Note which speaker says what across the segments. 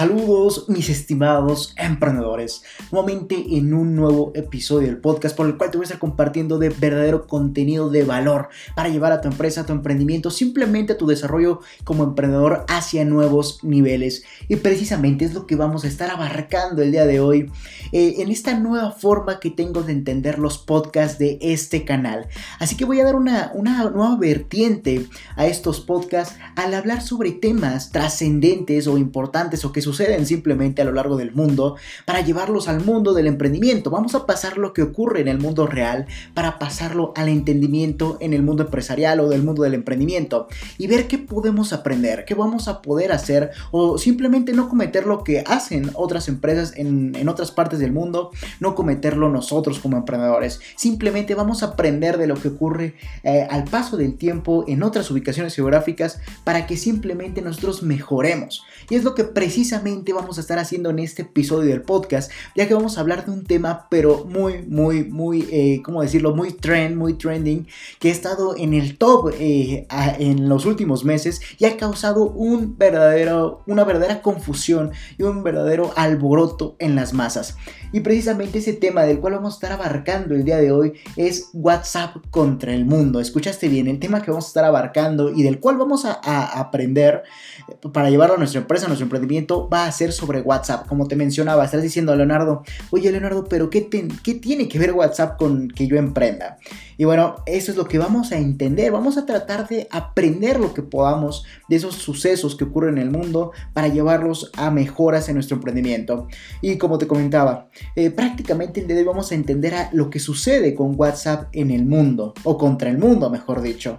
Speaker 1: Saludos mis estimados emprendedores, nuevamente en un nuevo episodio del podcast por el cual te voy a estar compartiendo de verdadero contenido de valor para llevar a tu empresa, a tu emprendimiento, simplemente a tu desarrollo como emprendedor hacia nuevos niveles. Y precisamente es lo que vamos a estar abarcando el día de hoy eh, en esta nueva forma que tengo de entender los podcasts de este canal. Así que voy a dar una, una nueva vertiente a estos podcasts al hablar sobre temas trascendentes o importantes o que suceden simplemente a lo largo del mundo para llevarlos al mundo del emprendimiento. Vamos a pasar lo que ocurre en el mundo real para pasarlo al entendimiento en el mundo empresarial o del mundo del emprendimiento y ver qué podemos aprender, qué vamos a poder hacer o simplemente no cometer lo que hacen otras empresas en, en otras partes del mundo, no cometerlo nosotros como emprendedores. Simplemente vamos a aprender de lo que ocurre eh, al paso del tiempo en otras ubicaciones geográficas para que simplemente nosotros mejoremos. Y es lo que precisamente vamos a estar haciendo en este episodio del podcast, ya que vamos a hablar de un tema, pero muy, muy, muy, eh, ¿cómo decirlo? Muy trend, muy trending, que ha estado en el top eh, en los últimos meses y ha causado un verdadero, una verdadera confusión y un verdadero alboroto en las masas. Y precisamente ese tema del cual vamos a estar abarcando el día de hoy es WhatsApp contra el mundo. Escuchaste bien, el tema que vamos a estar abarcando y del cual vamos a, a aprender para llevarlo a nuestra empresa, a nuestro emprendimiento va a ser sobre WhatsApp. Como te mencionaba, estás diciendo a Leonardo, oye Leonardo, pero ¿qué, ¿qué tiene que ver WhatsApp con que yo emprenda? Y bueno, eso es lo que vamos a entender. Vamos a tratar de aprender lo que podamos de esos sucesos que ocurren en el mundo para llevarlos a mejoras en nuestro emprendimiento. Y como te comentaba, eh, prácticamente vamos a entender lo que sucede con WhatsApp en el mundo, o contra el mundo, mejor dicho.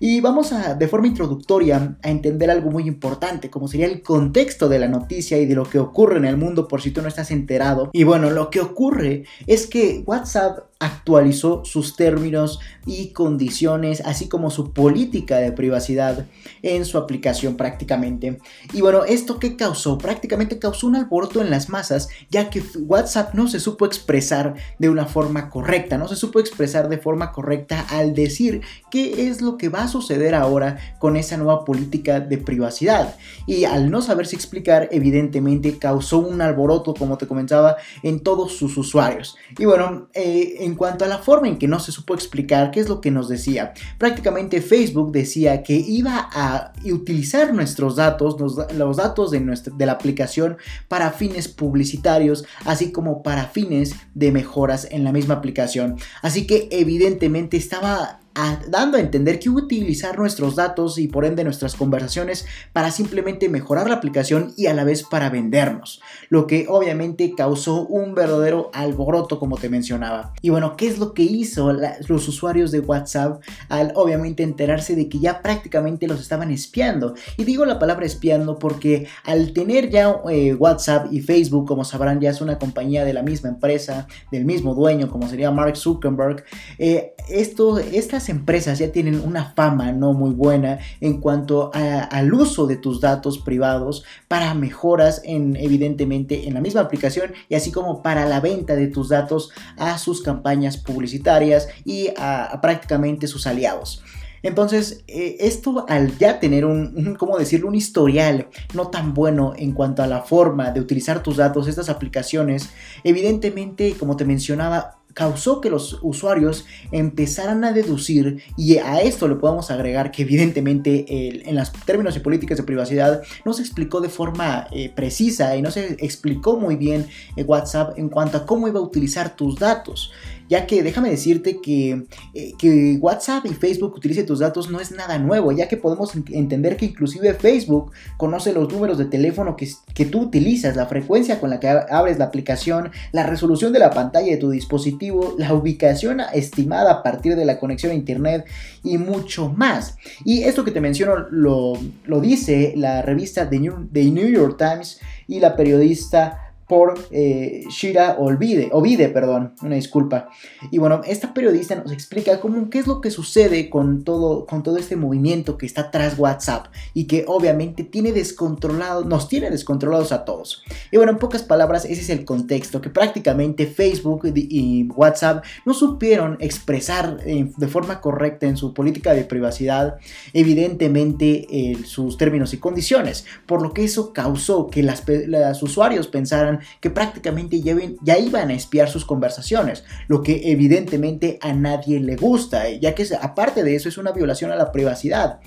Speaker 1: Y vamos a, de forma introductoria, a entender algo muy importante, como sería el contexto de la noticia y de lo que ocurre en el mundo por si tú no estás enterado. Y bueno, lo que ocurre es que WhatsApp actualizó sus términos y condiciones, así como su política de privacidad en su aplicación prácticamente. Y bueno, ¿esto qué causó? Prácticamente causó un alboroto en las masas, ya que WhatsApp no se supo expresar de una forma correcta, no se supo expresar de forma correcta al decir qué es lo que va a suceder ahora con esa nueva política de privacidad. Y al no saberse explicar, evidentemente causó un alboroto, como te comentaba, en todos sus usuarios. Y bueno, eh, en cuanto a la forma en que no se supo explicar qué es lo que nos decía, prácticamente Facebook decía que iba a utilizar nuestros datos, los, datos de, nuestra, de la aplicación para fines publicitarios, así como para fines de mejoras en la misma aplicación. Así que evidentemente estaba dando a entender que utilizar nuestros datos y por ende nuestras conversaciones para simplemente mejorar la aplicación y a la vez para vendernos, lo que obviamente causó un verdadero alboroto como te mencionaba. Y bueno, ¿qué es lo que hizo los usuarios de WhatsApp al obviamente enterarse de que ya prácticamente los estaban espiando? Y digo la palabra espiando porque al tener ya eh, WhatsApp y Facebook, como sabrán, ya es una compañía de la misma empresa, del mismo dueño, como sería Mark Zuckerberg, eh, esto, estas empresas ya tienen una fama no muy buena en cuanto al uso de tus datos privados para mejoras en evidentemente en la misma aplicación y así como para la venta de tus datos a sus campañas publicitarias y a, prácticamente sus aliados. Entonces, eh, esto al ya tener un, un, ¿cómo decirlo? Un historial no tan bueno en cuanto a la forma de utilizar tus datos, estas aplicaciones, evidentemente, como te mencionaba, causó que los usuarios empezaran a deducir, y a esto le podemos agregar que evidentemente en los términos y políticas de privacidad no se explicó de forma eh, precisa y no se explicó muy bien eh, WhatsApp en cuanto a cómo iba a utilizar tus datos ya que déjame decirte que, eh, que WhatsApp y Facebook utilice tus datos no es nada nuevo, ya que podemos entender que inclusive Facebook conoce los números de teléfono que, que tú utilizas, la frecuencia con la que abres la aplicación, la resolución de la pantalla de tu dispositivo, la ubicación estimada a partir de la conexión a internet y mucho más. Y esto que te menciono lo, lo dice la revista New, The New York Times y la periodista por eh, Shira Olvide, Ovide, perdón, una disculpa. Y bueno, esta periodista nos explica cómo qué es lo que sucede con todo, con todo este movimiento que está tras WhatsApp y que obviamente tiene descontrolado, nos tiene descontrolados a todos. Y bueno, en pocas palabras, ese es el contexto, que prácticamente Facebook y WhatsApp no supieron expresar eh, de forma correcta en su política de privacidad, evidentemente, sus términos y condiciones, por lo que eso causó que las, los usuarios pensaran que prácticamente ya, ya iban a espiar sus conversaciones, lo que evidentemente a nadie le gusta, eh, ya que aparte de eso es una violación a la privacidad.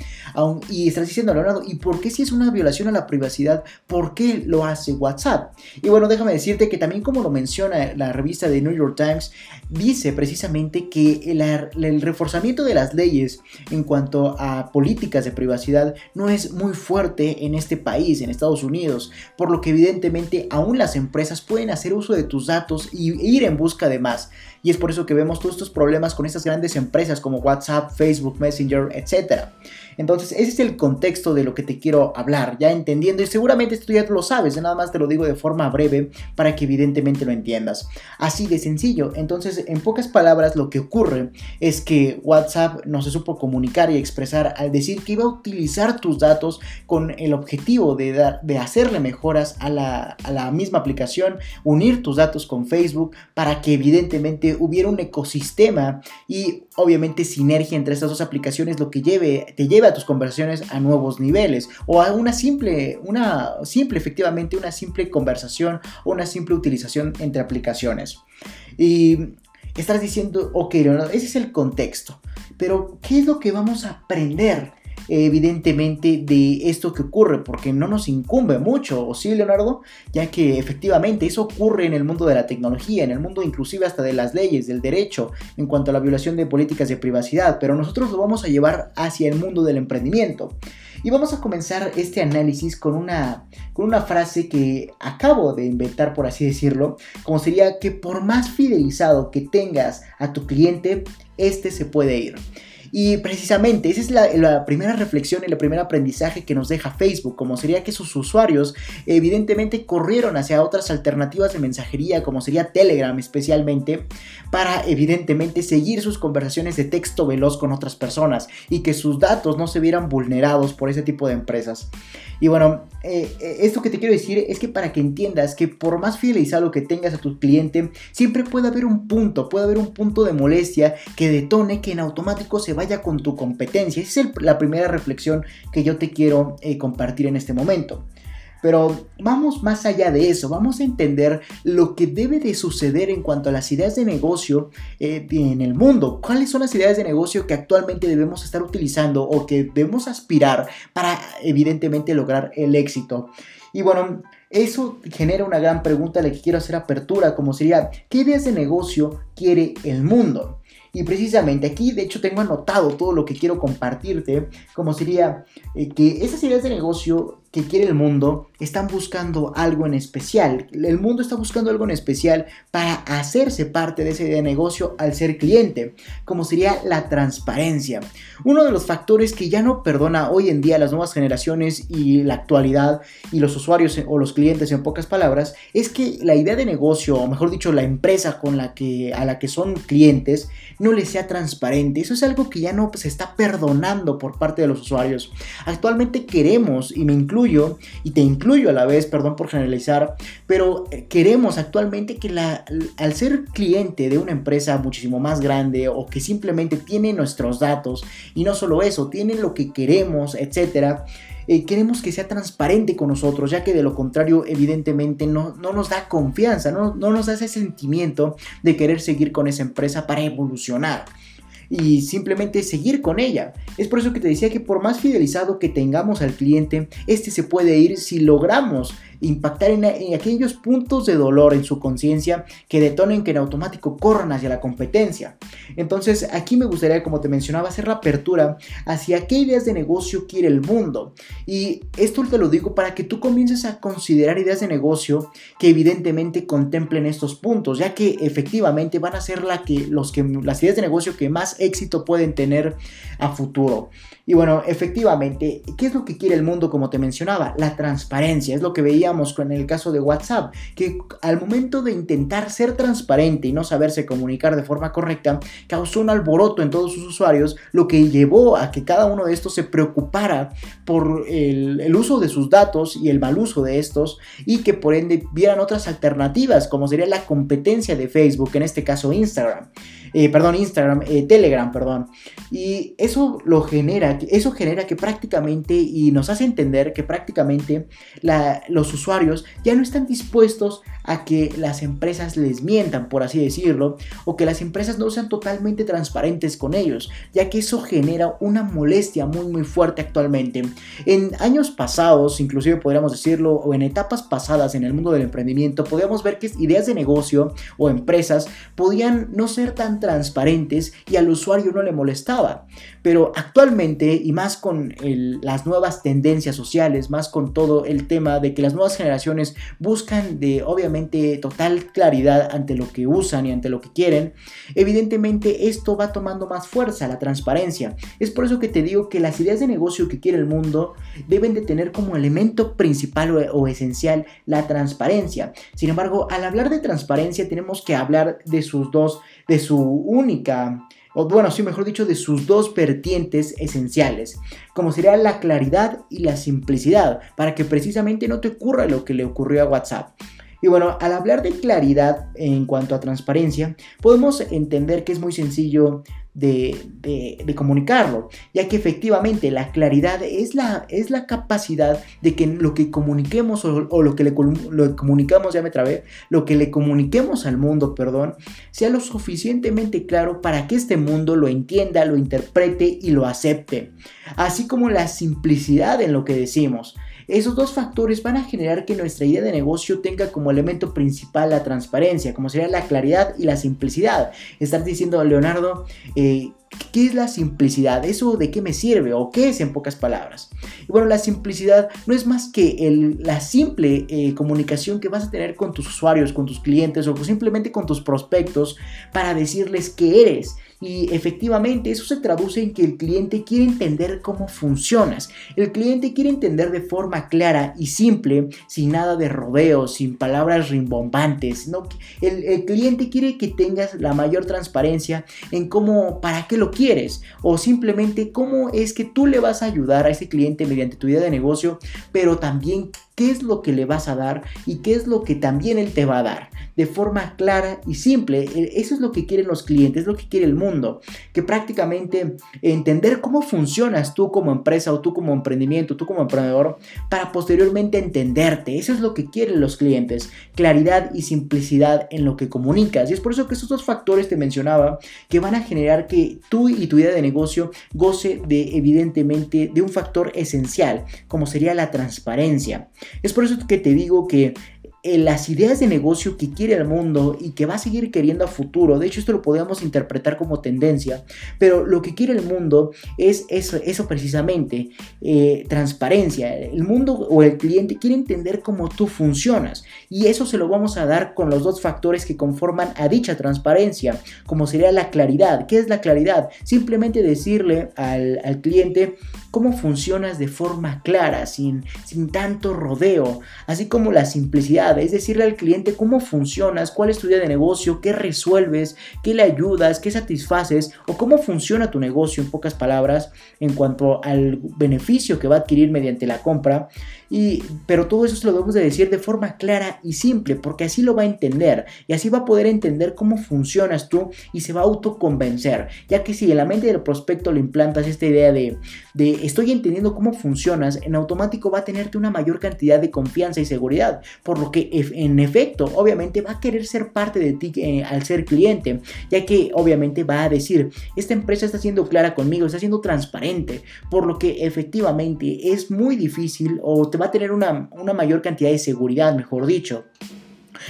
Speaker 1: y estás diciendo, Leonardo, ¿y por qué si es una violación a la privacidad, por qué lo hace WhatsApp? Y bueno, déjame decirte que también como lo menciona la revista de New York Times, dice precisamente que el, el reforzamiento de las leyes en cuanto a políticas de privacidad no es muy fuerte en este país, en Estados Unidos, por lo que evidentemente aún las empresas pueden hacer uso de tus datos y ir en busca de más. Y es por eso que vemos todos estos problemas con estas grandes empresas como WhatsApp, Facebook, Messenger, etc. Entonces, ese es el contexto de lo que te quiero hablar, ya entendiendo, y seguramente esto ya lo sabes, nada más te lo digo de forma breve para que evidentemente lo entiendas. Así de sencillo. Entonces, en pocas palabras, lo que ocurre es que WhatsApp no se supo comunicar y expresar al decir que iba a utilizar tus datos con el objetivo de, dar, de hacerle mejoras a la, a la misma aplicación, unir tus datos con Facebook para que evidentemente hubiera un ecosistema y obviamente sinergia entre estas dos aplicaciones lo que lleve, te lleve a tus conversaciones a nuevos niveles o a una simple, una simple, efectivamente, una simple conversación o una simple utilización entre aplicaciones. Y estás diciendo, ok, ese es el contexto, pero ¿qué es lo que vamos a aprender? Evidentemente de esto que ocurre, porque no nos incumbe mucho, ¿o sí, Leonardo? Ya que efectivamente eso ocurre en el mundo de la tecnología, en el mundo inclusive hasta de las leyes, del derecho, en cuanto a la violación de políticas de privacidad, pero nosotros lo vamos a llevar hacia el mundo del emprendimiento. Y vamos a comenzar este análisis con una, con una frase que acabo de inventar, por así decirlo, como sería que por más fidelizado que tengas a tu cliente, este se puede ir. Y precisamente esa es la, primera reflexión y el primer aprendizaje que nos deja Facebook, como sería que sus usuarios evidentemente corrieron hacia otras alternativas de mensajería, como sería Telegram especialmente, para evidentemente seguir sus conversaciones de texto veloz con otras personas y que sus datos no se vieran vulnerados por ese tipo de empresas. Y bueno, eh, eh, esto que te quiero decir es que para que entiendas que por más fidelizado que tengas a tu cliente, siempre puede haber un punto, puede haber un punto de molestia que detone que en automático se vaya con tu competencia. Esa es la primera reflexión que yo te quiero eh, compartir en este momento. Pero vamos más allá de eso, vamos a entender lo que debe de suceder en cuanto a las ideas de negocio eh, en el mundo. ¿Cuáles son las ideas de negocio que actualmente debemos estar utilizando o que debemos aspirar para evidentemente lograr el éxito? Y bueno, eso genera una gran pregunta a la que quiero hacer apertura, como sería, ¿qué ideas de negocio quiere el mundo? Y precisamente aquí, de hecho, tengo anotado todo lo que quiero compartirte, como sería eh, que esas ideas de negocio que quiere el mundo están buscando algo en especial. El mundo está buscando algo en especial para hacerse parte de ese negocio al ser cliente, como sería la transparencia. Uno de los factores que ya no perdona hoy en día las nuevas generaciones y la actualidad y los usuarios o los clientes en pocas palabras es que la idea de negocio, o mejor dicho, la empresa con la que a la que son clientes no les sea transparente. Eso es algo que ya no se está perdonando por parte de los usuarios. Actualmente queremos y me incluyo y te incluyo a la vez, perdón por generalizar, pero eh, queremos actualmente que la, al ser cliente de una empresa muchísimo más grande o que simplemente tiene nuestros datos y no solo eso, tiene lo que queremos, etcétera, eh, queremos que sea transparente con nosotros, ya que de lo contrario, evidentemente, no, no nos da confianza, no, no, nos da ese sentimiento de querer seguir con esa empresa para evolucionar y simplemente seguir con ella. Es por eso que te decía que por más fidelizado que tengamos al cliente, este se puede ir si logramos impactar en, aquellos puntos de dolor en su conciencia que detonen que en automático corran hacia la competencia. Entonces aquí me gustaría, como te mencionaba, hacer la apertura hacia qué ideas de negocio quiere el mundo. Y esto te lo digo para que tú comiences a considerar ideas de negocio que evidentemente contemplen estos puntos, ya que efectivamente van a ser las ideas de negocio que más éxito pueden tener a futuro. Y bueno, efectivamente, ¿qué es lo que quiere el mundo como te mencionaba? La transparencia, es lo que veía veíamos con el caso de WhatsApp, que al momento de intentar ser transparente y no saberse comunicar de forma correcta, causó un alboroto en todos sus usuarios, lo que llevó a que cada uno de estos se preocupara por el, el uso de sus datos y el mal uso de estos y que por ende vieran otras alternativas, como sería la competencia de Facebook, en este caso Instagram. Eh, perdón, Instagram, eh, Telegram, perdón. Y eso lo genera, eso genera que prácticamente, y nos hace entender que prácticamente los usuarios ya no están dispuestos a que las empresas les mientan, por así decirlo, o que las empresas no sean totalmente transparentes con ellos, ya que eso genera una molestia muy muy fuerte actualmente. En años pasados, inclusive podríamos decirlo, o en etapas pasadas en el mundo del emprendimiento, podíamos ver que ideas de negocio o empresas podían no ser tan transparentes y al usuario no le molestaba. Pero actualmente, y más con las nuevas tendencias sociales, más con todo el tema de que las nuevas generaciones buscan de, obviamente, total claridad ante lo que usan y ante lo que quieren, evidentemente esto va tomando más fuerza, la transparencia. Es por eso que te digo que las ideas de negocio que quiere el mundo deben de tener como elemento principal o, o esencial la transparencia. Sin embargo, al hablar de transparencia tenemos que hablar de sus dos, de su única o bueno, sí, mejor dicho, de sus dos vertientes esenciales, como sería la claridad y la simplicidad, para que precisamente no te ocurra lo que le ocurrió a WhatsApp. Y bueno, al hablar de claridad en cuanto a transparencia, podemos entender que es muy sencillo de, comunicarlo, ya que efectivamente la claridad es la, es la capacidad de que lo que comuniquemos o, lo que le lo comunicamos, ya me trabé, lo que le comuniquemos al mundo, perdón, sea lo suficientemente claro para que este mundo lo entienda, lo interprete y lo acepte, así como la simplicidad en lo que decimos. Esos dos factores van a generar que nuestra idea de negocio tenga como elemento principal la transparencia, como sería la claridad y la simplicidad. Estar diciendo, Leonardo, eh, ¿Qué es la simplicidad? ¿Eso de qué me sirve? ¿O qué es en pocas palabras? Y bueno, la simplicidad no es más que la simple eh, comunicación que vas a tener con tus usuarios, con tus clientes o simplemente con tus prospectos para decirles qué eres. Y efectivamente eso se traduce en que el cliente quiere entender cómo funcionas. El cliente quiere entender de forma clara y simple, sin nada de rodeos, sin palabras rimbombantes. ¿no? El, el cliente quiere que tengas la mayor transparencia en cómo, para qué lo quieres o simplemente cómo es que tú le vas a ayudar a ese cliente mediante tu idea de negocio, pero también qué es lo que le vas a dar y qué es lo que también él te va a dar de forma clara y simple. E, eso es lo que quieren los clientes, es lo que quiere el mundo, que prácticamente entender cómo funcionas tú como empresa o tú como emprendimiento, tú como emprendedor, para posteriormente entenderte. Eso es lo que quieren los clientes, claridad y simplicidad en lo que comunicas. Y es por eso que estos dos factores te mencionaba que van a generar que tú y tu idea de negocio goce de evidentemente de un factor esencial, como sería la transparencia. Es por eso que te digo que eh, las ideas de negocio que quiere el mundo y que va a seguir queriendo a futuro. De hecho, esto lo podemos interpretar como tendencia, pero lo que quiere el mundo es eso, eso precisamente, eh, transparencia. El mundo o el cliente quiere entender cómo tú funcionas y eso se lo vamos a dar con los dos factores que conforman a dicha transparencia, como sería la claridad. ¿Qué es la claridad? Simplemente decirle al, al cliente cómo funcionas de forma clara, sin, sin tanto rodeo, así como la simplicidad, es decirle al cliente cómo funcionas, cuál es tu idea de negocio, qué resuelves, qué le ayudas, qué satisfaces o cómo funciona tu negocio en pocas palabras en cuanto al beneficio que va a adquirir mediante la compra. Y, pero todo eso se lo debemos de decir de forma clara y simple, porque así lo va a entender y así va a poder entender cómo funcionas tú y se va a autoconvencer, ya que si en la mente del prospecto le implantas esta idea de, de estoy entendiendo cómo funcionas, en automático va a tenerte una mayor cantidad de confianza y seguridad, por lo que en efecto, obviamente va a querer ser parte de ti eh, al ser cliente, ya que obviamente va a decir, esta empresa está siendo clara conmigo, está siendo transparente, por lo que efectivamente es muy difícil o te va a tener una, una mayor cantidad de seguridad, mejor dicho.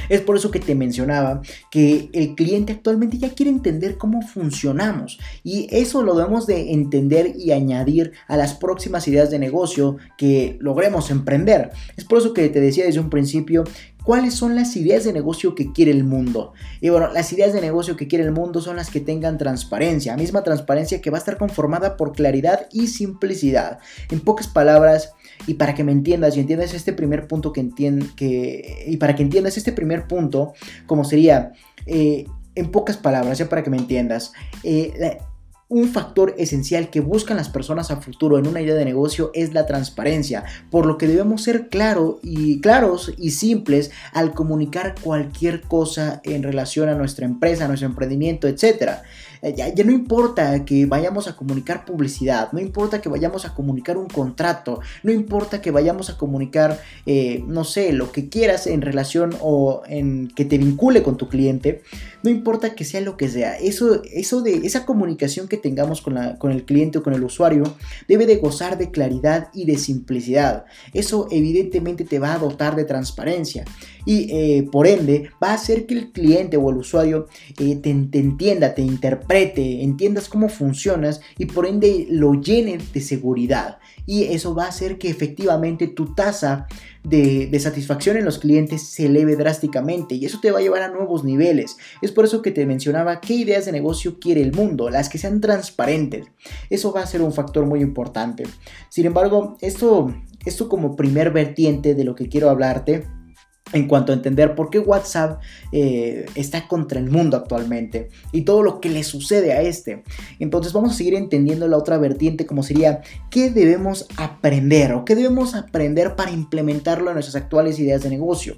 Speaker 1: Es por eso que te mencionaba que el cliente actualmente ya quiere entender cómo funcionamos y eso lo debemos de entender y añadir a las próximas ideas de negocio que logremos emprender. Es por eso que te decía desde un principio cuáles son las ideas de negocio que quiere el mundo. Y bueno, las ideas de negocio que quiere el mundo son las que tengan transparencia, misma transparencia que va a estar conformada por claridad y simplicidad. En pocas palabras, y para que me entiendas y entiendas este primer punto que entiendes, que, y para que entiendas este primer punto, como sería, eh, en pocas palabras, ya para que me entiendas, eh, un factor esencial que buscan las personas a futuro en una idea de negocio es la transparencia, por lo que debemos ser y, claros y simples al comunicar cualquier cosa en relación a nuestra empresa, a nuestro emprendimiento, etc. Eh, ya, no importa que vayamos a comunicar publicidad, no importa que vayamos a comunicar un contrato, no importa que vayamos a comunicar, eh, no sé, lo que quieras en relación o en que te vincule con tu cliente, no importa que sea lo que sea, eso, eso de esa comunicación que tengamos con, la, con el cliente o con el usuario debe de gozar de claridad y de simplicidad. Eso evidentemente te va a dotar de transparencia y eh, por ende va a hacer que el cliente o el usuario te, te entienda, te interprete, entiendas cómo funcionas y por ende lo llene de seguridad y eso va a hacer que efectivamente tu tasa de, satisfacción en los clientes se eleve drásticamente y eso te va a llevar a nuevos niveles. Es por eso que te mencionaba qué ideas de negocio quiere el mundo, las que sean transparentes. Eso va a ser un factor muy importante. Sin embargo, esto, esto como primer vertiente de lo que quiero hablarte en cuanto a entender por qué WhatsApp eh, está contra el mundo actualmente y todo lo que le sucede a este. Entonces vamos a seguir entendiendo la otra vertiente como sería qué debemos aprender o qué debemos aprender para implementarlo en nuestras actuales ideas de negocio.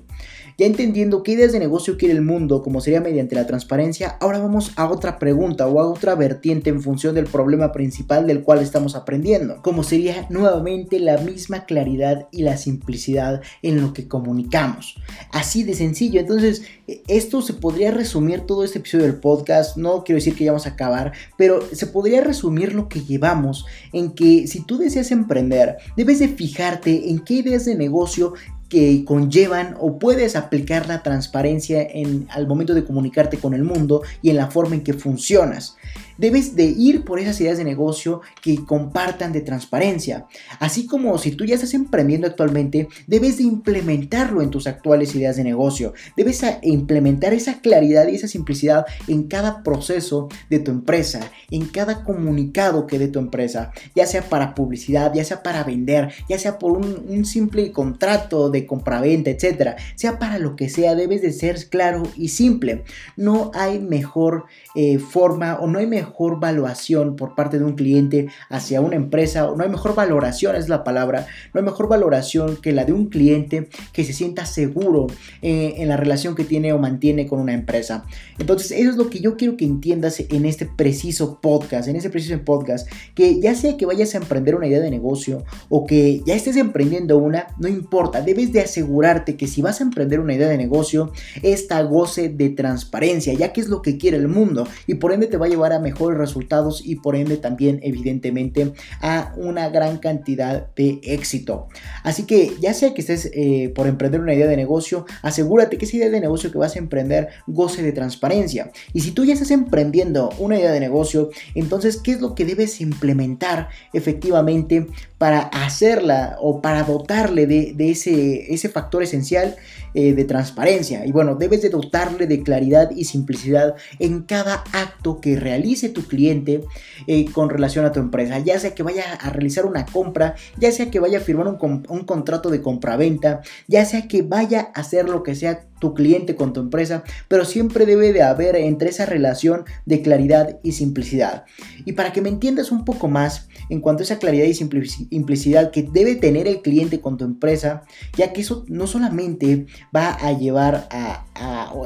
Speaker 1: Ya entendiendo qué ideas de negocio quiere el mundo, como sería mediante la transparencia, ahora vamos a otra pregunta o a otra vertiente en función del problema principal del cual estamos aprendiendo, como sería nuevamente la misma claridad y la simplicidad en lo que comunicamos. Así de sencillo. Entonces, esto se podría resumir todo este episodio del podcast. No quiero decir que ya vamos a acabar, pero se podría resumir lo que llevamos en que si tú deseas emprender, debes de fijarte en qué ideas de negocio que conllevan o puedes aplicar la transparencia en, al momento de comunicarte con el mundo y en la forma en que funcionas. Debes de ir por esas ideas de negocio que compartan de transparencia. Así como si tú ya estás emprendiendo actualmente, debes de implementarlo en tus actuales ideas de negocio. Debes implementar esa claridad y esa simplicidad en cada proceso de tu empresa, en cada comunicado que de tu empresa, ya sea para publicidad, ya sea para vender, ya sea por un, un simple contrato de compraventa, etcétera, sea para lo que sea, debes de ser claro y simple. No hay mejor eh, forma o no hay mejor valuación por parte de un cliente hacia una empresa, o no hay mejor valoración, es la palabra, no hay mejor valoración que la de un cliente que se sienta seguro eh, en la relación que tiene o mantiene con una empresa. Entonces, eso es lo que yo quiero que entiendas en este preciso podcast, en este preciso podcast, que ya sea que vayas a emprender una idea de negocio o que ya estés emprendiendo una, no importa, debes de asegurarte que si vas a emprender una idea de negocio, esta goce de transparencia, ya que es lo que quiere el mundo y por ende te va a llevar a mejores resultados y por ende también evidentemente a una gran cantidad de éxito. Así que ya sea que estés eh, por emprender una idea de negocio, asegúrate que esa idea de negocio que vas a emprender goce de transparencia. Y si tú ya estás emprendiendo una idea de negocio, entonces, ¿qué es lo que debes implementar efectivamente para hacerla o para dotarle de, ese, ese factor esencial eh, de transparencia? Y bueno, debes de dotarle de claridad y simplicidad en cada acto que realice tu cliente eh, con relación a tu empresa, ya sea que vaya a realizar una compra, ya sea que vaya a firmar un, un contrato de compraventa, ya sea que vaya a hacer lo que sea tu cliente con tu empresa, pero siempre debe de haber entre esa relación de claridad y simplicidad. Y para que me entiendas un poco más en cuanto a esa claridad y simplicidad que debe tener el cliente con tu empresa, ya que eso no solamente va a llevar a,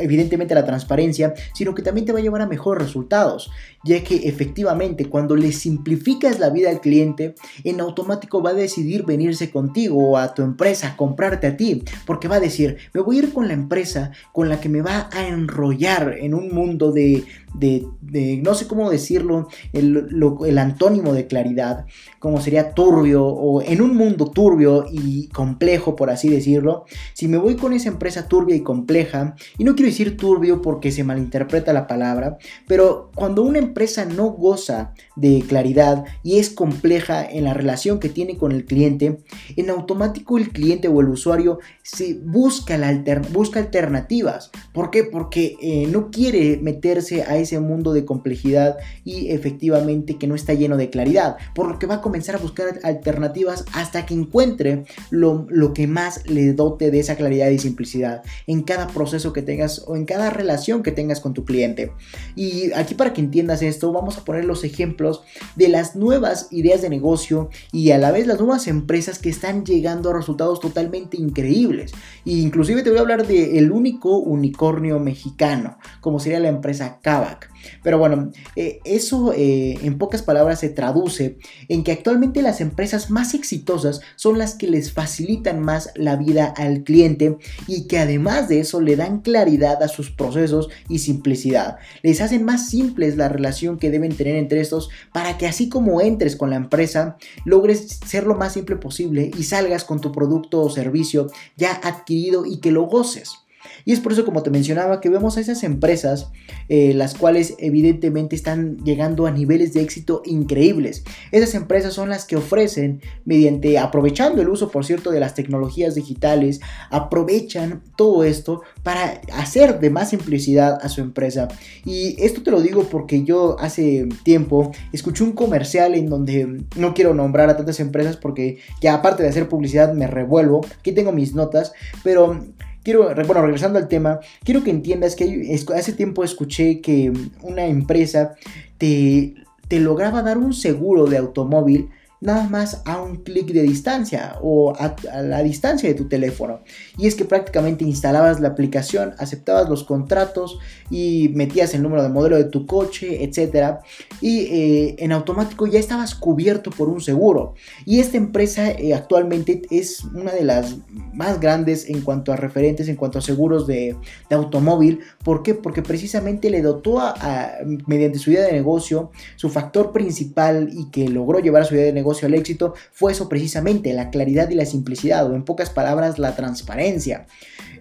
Speaker 1: evidentemente a la transparencia, sino que también te va a llevar a mejores resultados, ya que efectivamente cuando le simplificas la vida al cliente, en automático va a decidir venirse contigo o a tu empresa, a comprarte a ti, porque va a decir, me voy a ir con la empresa con la que me va a enrollar en un mundo de, de, no sé cómo decirlo, el, el, antónimo de claridad, como sería turbio o en un mundo turbio y complejo, por así decirlo. Si me voy con esa empresa turbia y compleja, y no quiero decir turbio porque se malinterpreta la palabra, pero cuando una empresa no goza de claridad y es compleja en la relación que tiene con el cliente, en automático el cliente o el usuario se busca, la busca alternativas. ¿Por qué? Porque eh, no quiere meterse a ese mundo de complejidad y efectivamente que no está lleno de claridad. Por lo que va a comenzar a buscar alternativas hasta que encuentre lo, lo que más le dote de esa claridad y simplicidad en cada proceso que tengas o en cada relación que tengas con tu cliente. Y aquí para que entiendas esto, vamos a poner los ejemplos de las nuevas ideas de negocio y a la vez las nuevas empresas que están llegando a resultados totalmente increíbles. E inclusive te voy a hablar del el único unicornio mexicano, como sería la empresa Kavak. Pero bueno, eh, eso eh, en pocas palabras se traduce en que actualmente las empresas más exitosas son las que les facilitan más la vida al cliente y que además de eso le dan claridad a sus procesos y simplicidad. Les hacen más simples la relación que deben tener entre estos para que así como entres con la empresa, logres ser lo más simple posible y salgas con tu producto o servicio ya adquirido y que lo goces. Y es por eso, como te mencionaba, que vemos a esas empresas, eh, las cuales evidentemente están llegando a niveles de éxito increíbles. Esas empresas son las que ofrecen, mediante, aprovechando el uso, por cierto, de las tecnologías digitales, aprovechan todo esto para hacer de más simplicidad a su empresa. Y esto te lo digo porque yo hace tiempo escuché un comercial en donde no quiero nombrar a tantas empresas porque ya aparte de hacer publicidad me revuelvo. Aquí tengo mis notas, pero quiero, bueno, regresando al tema, quiero que entiendas que hace tiempo escuché que una empresa te, te lograba dar un seguro de automóvil nada más a un clic de distancia o a, la distancia de tu teléfono. Y es que prácticamente instalabas la aplicación, aceptabas los contratos y metías el número de modelo de tu coche, etc. Y eh, en automático ya estabas cubierto por un seguro. Y esta empresa eh, actualmente es una de las más grandes en cuanto a referentes, en cuanto a seguros de, automóvil. ¿Por qué? Porque precisamente le dotó a, mediante su idea de negocio su factor principal y que logró llevar a su idea de negocio al éxito fue eso precisamente, la claridad y la simplicidad, o en pocas palabras, la transparencia.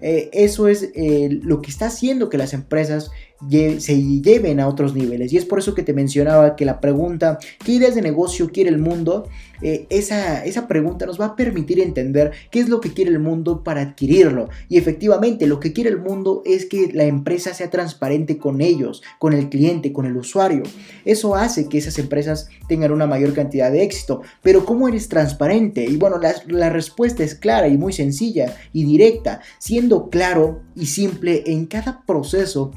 Speaker 1: Eh, eso es eh, lo que está haciendo que las empresas se lleven a otros niveles. Y es por eso que te mencionaba que la pregunta, ¿qué ideas de negocio quiere el mundo? Eh, esa, esa pregunta nos va a permitir entender qué es lo que quiere el mundo para adquirirlo. Y efectivamente, lo que quiere el mundo es que la empresa sea transparente con ellos, con el cliente, con el usuario. Eso hace que esas empresas tengan una mayor cantidad de éxito. Pero ¿cómo eres transparente? Y bueno, la, la respuesta es clara y muy sencilla y directa, siendo claro y simple en cada proceso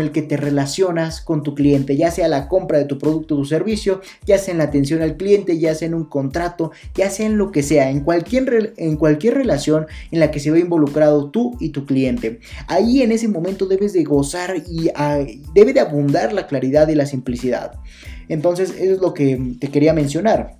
Speaker 1: el que te relacionas con tu cliente, ya sea la compra de tu producto o tu servicio, ya sea en la atención al cliente, ya sea en un contrato, ya sea en lo que sea, en cualquier, en cualquier relación en la que se ve involucrado tú y tu cliente. Ahí en ese momento debes de gozar y ah, debe de abundar la claridad y la simplicidad. Entonces, eso es lo que te quería mencionar.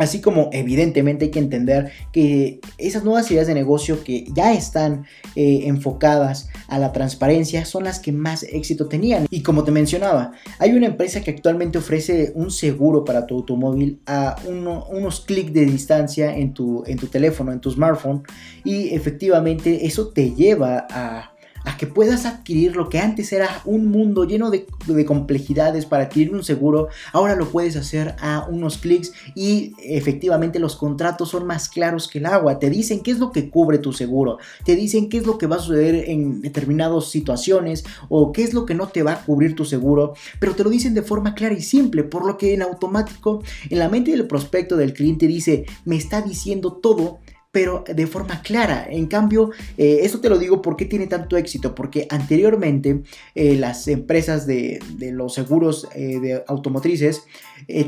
Speaker 1: Así como evidentemente hay que entender que esas nuevas ideas de negocio que ya están eh, enfocadas a la transparencia son las que más éxito tenían. Y como te mencionaba, hay una empresa que actualmente ofrece un seguro para tu automóvil a unos clics de distancia en tu, en tu teléfono, en tu smartphone. Y efectivamente eso te lleva a a que puedas adquirir lo que antes era un mundo lleno de, complejidades para adquirir un seguro, ahora lo puedes hacer a unos clics y efectivamente los contratos son más claros que el agua, te dicen qué es lo que cubre tu seguro, te dicen qué es lo que va a suceder en determinadas situaciones o qué es lo que no te va a cubrir tu seguro, pero te lo dicen de forma clara y simple, por lo que en automático en la mente del prospecto del cliente dice, me está diciendo todo pero de forma clara. En cambio, eh, esto te lo digo porque tiene tanto éxito, porque anteriormente eh, las empresas de, los seguros eh, de automotrices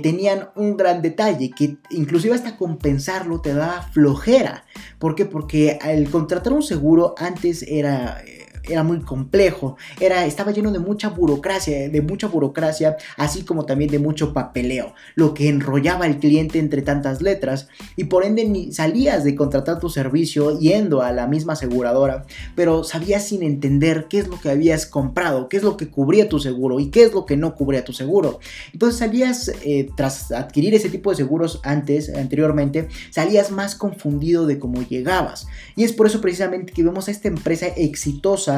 Speaker 1: tenían un gran detalle, que inclusive hasta compensarlo te daba flojera. ¿Por qué? Porque al contratar un seguro antes era era muy complejo, era, estaba lleno de mucha burocracia, de mucha burocracia, así como también de mucho papeleo, lo que enrollaba al cliente entre tantas letras y por ende salías de contratar tu servicio yendo a la misma aseguradora, pero sabías sin entender qué es lo que habías comprado, qué es lo que cubría tu seguro y qué es lo que no cubría tu seguro. Entonces salías, eh, tras adquirir ese tipo de seguros antes, anteriormente, salías más confundido de cómo llegabas. Y es por eso precisamente que vemos a esta empresa exitosa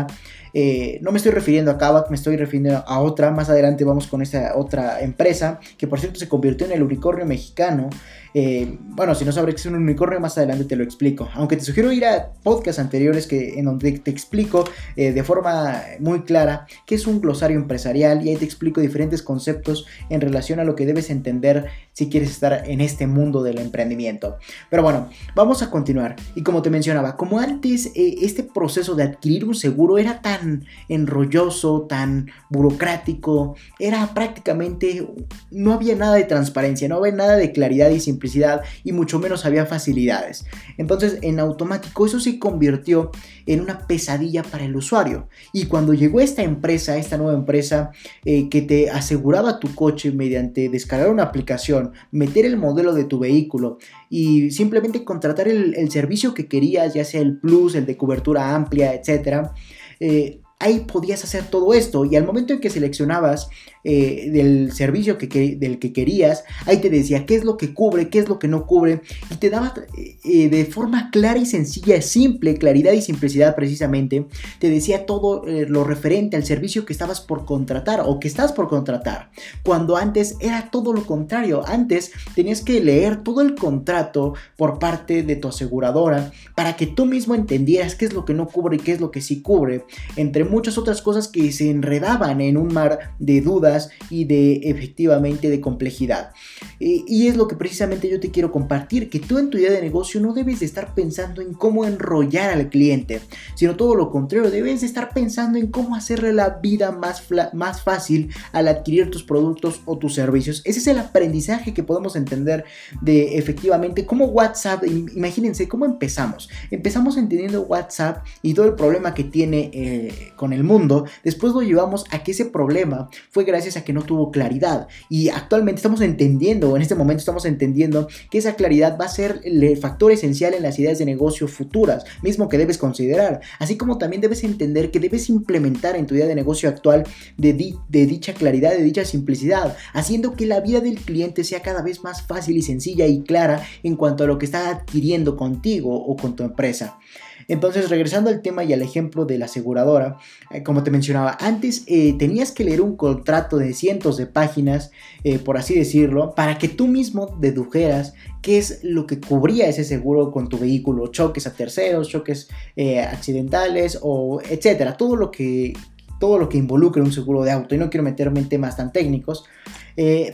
Speaker 1: Eh, no me estoy refiriendo a Kavak, me estoy refiriendo a otra. Más adelante vamos con esta otra empresa que por cierto se convirtió en el unicornio mexicano. Eh, bueno, si no sabes que es un unicornio, más adelante te lo explico. Aunque te sugiero ir a podcasts anteriores que, en donde te explico eh, de forma muy clara qué es un glosario empresarial y ahí te explico diferentes conceptos en relación a lo que debes entender si quieres estar en este mundo del emprendimiento. Pero bueno, vamos a continuar. Y como te mencionaba, como antes eh, este proceso de adquirir un seguro era tan enrolloso, tan burocrático, era prácticamente, no había nada de transparencia, no había nada de claridad y simplicidad y mucho menos había facilidades. Entonces en automático eso se convirtió en una pesadilla para el usuario. Y cuando llegó esta empresa, esta nueva empresa eh, que te aseguraba tu coche mediante descargar una aplicación, meter el modelo de tu vehículo y simplemente contratar el, servicio que querías, ya sea el plus, el de cobertura amplia, etcétera, eh, ahí podías hacer todo esto y al momento en que seleccionabas eh, del servicio que, del que querías, ahí te decía qué es lo que cubre, qué es lo que no cubre, y te daba eh, de forma clara y sencilla, simple, claridad y simplicidad precisamente, te decía todo eh, lo referente al servicio que estabas por contratar o que estás por contratar, cuando antes era todo lo contrario, antes tenías que leer todo el contrato por parte de tu aseguradora para que tú mismo entendieras qué es lo que no cubre y qué es lo que sí cubre, entre muchas otras cosas que se enredaban en un mar de dudas y de efectivamente de complejidad. Y es lo que precisamente yo te quiero compartir, que tú en tu idea de negocio no debes de estar pensando en cómo enrollar al cliente, sino todo lo contrario, debes de estar pensando en cómo hacerle la vida más, más fácil al adquirir tus productos o tus servicios. Ese es el aprendizaje que podemos entender de efectivamente cómo WhatsApp, imagínense cómo empezamos. Empezamos entendiendo WhatsApp y todo el problema que tiene eh, con el mundo, después lo llevamos a que ese problema fue gracias a que no tuvo claridad. Y actualmente estamos entendiendo, en este momento estamos entendiendo, que esa claridad va a ser el factor esencial en las ideas de negocio futuras, mismo que debes considerar. Así como también debes entender que debes implementar en tu idea de negocio actual de, de dicha claridad, de dicha simplicidad, haciendo que la vida del cliente sea cada vez más fácil y sencilla y clara en cuanto a lo que está adquiriendo contigo o con tu empresa. Entonces, regresando al tema y al ejemplo de la aseguradora, eh, como te mencionaba, antes eh, tenías que leer un contrato de cientos de páginas, eh, por así decirlo, para que tú mismo dedujeras qué es lo que cubría ese seguro con tu vehículo, choques a terceros, choques accidentales o etcétera, todo lo que todo lo que involucre un seguro de auto. Y no quiero meterme en temas tan técnicos,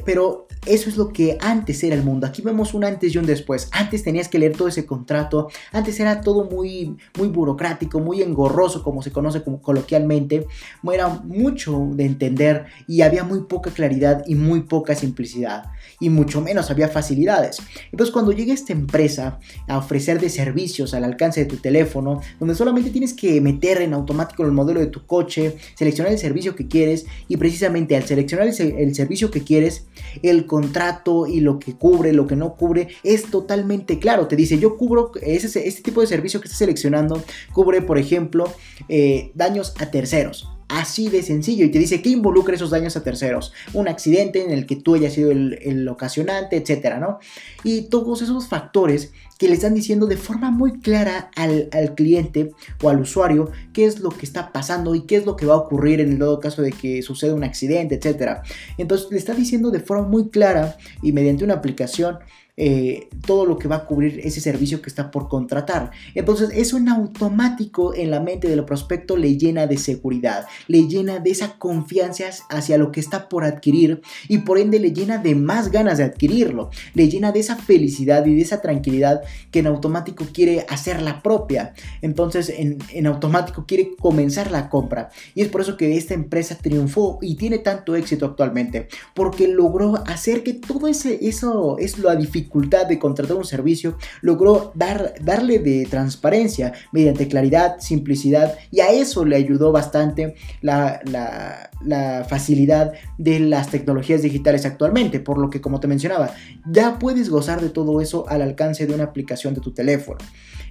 Speaker 1: pero eso es lo que antes era el mundo. Aquí vemos un antes y un después. Antes tenías que leer todo ese contrato. Antes era todo muy, muy burocrático, muy engorroso, como se conoce como coloquialmente. Era mucho de entender y había muy poca claridad y muy poca simplicidad. Y mucho menos había facilidades. Entonces cuando llega esta empresa a ofrecer de servicios al alcance de tu teléfono, donde solamente tienes que meter en automático el modelo de tu coche, seleccionar el servicio que quieres y precisamente al seleccionar el, servicio que quieres, quieres, el contrato y lo que cubre, lo que no cubre, es totalmente claro. Te dice, yo cubro ese, este tipo de servicio que estás seleccionando, cubre, por ejemplo, eh, daños a terceros. Así de sencillo. Y te dice que involucra esos daños a terceros. Un accidente en el que tú hayas sido el, ocasionante, etcétera, ¿no? Y todos esos factores que le están diciendo de forma muy clara al, cliente o al usuario qué es lo que está pasando y qué es lo que va a ocurrir en el caso de que suceda un accidente, etc. Entonces le está diciendo de forma muy clara y mediante una aplicación eh, todo lo que va a cubrir ese servicio que está por contratar. Entonces eso en automático en la mente del prospecto le llena de seguridad, le llena de esa confianza hacia lo que está por adquirir y por ende le llena de más ganas de adquirirlo, le llena de esa felicidad y de esa tranquilidad que en automático quiere hacer la propia. Entonces en, en automático quiere comenzar la compra y es por eso que esta empresa triunfó y tiene tanto éxito actualmente porque logró hacer que todo ese, eso es lo dificultad de contratar un servicio, logró dar, darle de transparencia mediante claridad, simplicidad y a eso le ayudó bastante la, la facilidad de las tecnologías digitales actualmente, por lo que como te mencionaba, ya puedes gozar de todo eso al alcance de una aplicación de tu teléfono.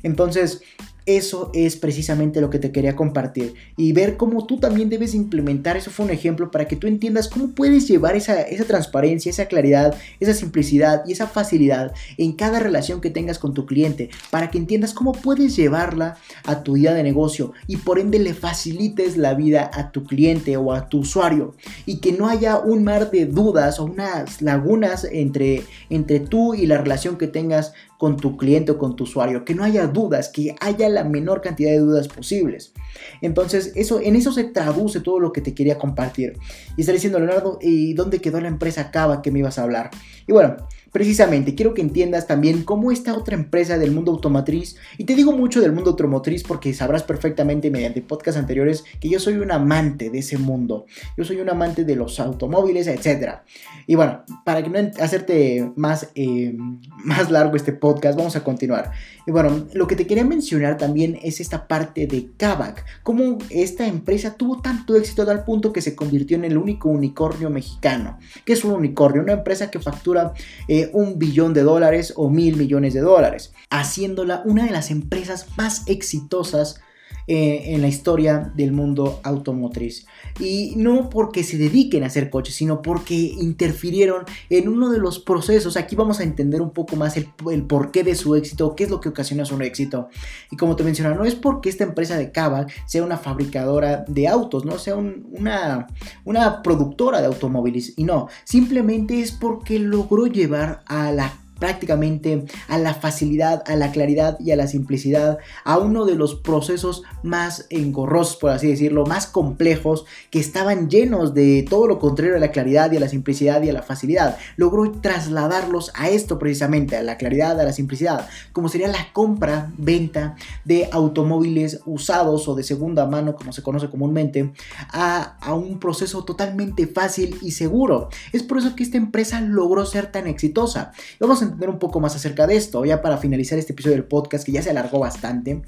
Speaker 1: Entonces, Eso es precisamente lo que te quería compartir y ver cómo tú también debes implementar. Eso fue un ejemplo para que tú entiendas cómo puedes llevar esa, esa transparencia, esa claridad, esa simplicidad y esa facilidad en cada relación que tengas con tu cliente para que entiendas cómo puedes llevarla a tu vida de negocio y por ende le facilites la vida a tu cliente o a tu usuario y que no haya un mar de dudas o unas lagunas entre, entre tú y la relación que tengas con tu cliente o con tu usuario, que no haya dudas, que haya menor cantidad de dudas posibles. Entonces, eso, en eso se traduce todo lo que te quería compartir. Y está diciendo Leonardo, ¿y dónde quedó la empresa Cava que me ibas a hablar? Y bueno, Precisamente, quiero que entiendas también cómo esta otra empresa del mundo automotriz, y te digo mucho del mundo automotriz porque sabrás perfectamente mediante podcasts anteriores que yo soy un amante de ese mundo, yo soy un amante de los automóviles, etc. Y bueno, para que no hacerte más, eh, más largo este podcast, vamos a continuar. Y bueno, lo que te quería mencionar también es esta parte de Kavak, cómo esta empresa tuvo tanto éxito tal punto que se convirtió en el único unicornio mexicano. que es un unicornio? Una empresa que factura... Eh, un billón de dólares o mil millones de dólares, haciéndola una de las empresas más exitosas eh, en la historia del mundo automotriz. Y no porque se dediquen a hacer coches, sino porque interfirieron en uno de los procesos. Aquí vamos a entender un poco más el, porqué de su éxito, qué es lo que ocasiona su éxito. Y como te mencionaba, no es porque esta empresa de Kavak sea una fabricadora de autos, no sea una, una productora de automóviles. Y no, simplemente es porque logró llevar a la prácticamente a la facilidad, a la claridad y a la simplicidad, a uno de los procesos más engorrosos, por así decirlo, más complejos, que estaban llenos de todo lo contrario a la claridad y a la simplicidad y a la facilidad. Logró trasladarlos a esto precisamente, a la claridad, a la simplicidad, como sería la compra, venta de automóviles usados o de segunda mano, como se conoce comúnmente, a, a un proceso totalmente fácil y seguro. Es por eso que esta empresa logró ser tan exitosa. Vamos a entender un poco más acerca de esto, ya para finalizar este episodio del podcast que ya se alargó bastante.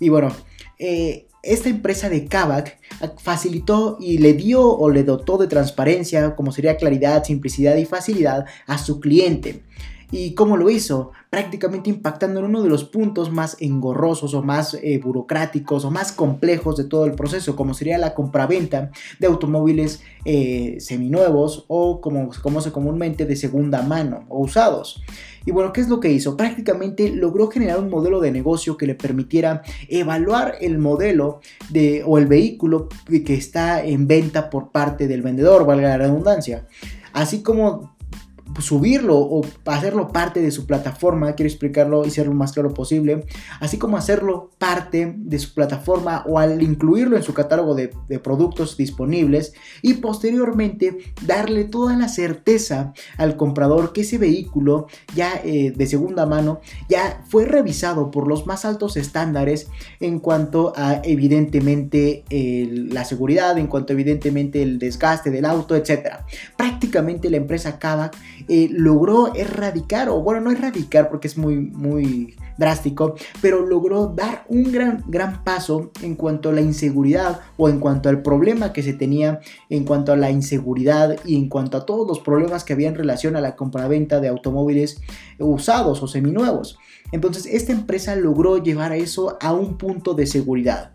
Speaker 1: Y bueno, eh, esta empresa de Kavak facilitó y le dio o le dotó de transparencia, como sería claridad, simplicidad y facilidad a su cliente. ¿Y cómo lo hizo? Prácticamente impactando en uno de los puntos más engorrosos o más eh, burocráticos o más complejos de todo el proceso, como sería la compraventa de automóviles eh, seminuevos o como, se comúnmente de segunda mano o usados. Y bueno, ¿qué es lo que hizo? Prácticamente logró generar un modelo de negocio que le permitiera evaluar el modelo de, o el vehículo que está en venta por parte del vendedor, valga la redundancia. Así como subirlo o hacerlo parte de su plataforma, quiero explicarlo y ser lo más claro posible, así como hacerlo parte de su plataforma o al incluirlo en su catálogo de, productos disponibles y posteriormente darle toda la certeza al comprador que ese vehículo ya eh, de segunda mano ya fue revisado por los más altos estándares en cuanto a evidentemente la seguridad, en cuanto evidentemente el desgaste del auto, etc. Prácticamente la empresa Kavak eh, logró erradicar, o bueno, no erradicar porque es muy, muy drástico, pero logró dar un gran, gran paso en cuanto a la inseguridad o en cuanto al problema que se tenía en cuanto a la inseguridad y en cuanto a todos los problemas que había en relación a la compraventa de automóviles usados o seminuevos. Entonces esta empresa logró llevar a eso a un punto de seguridad.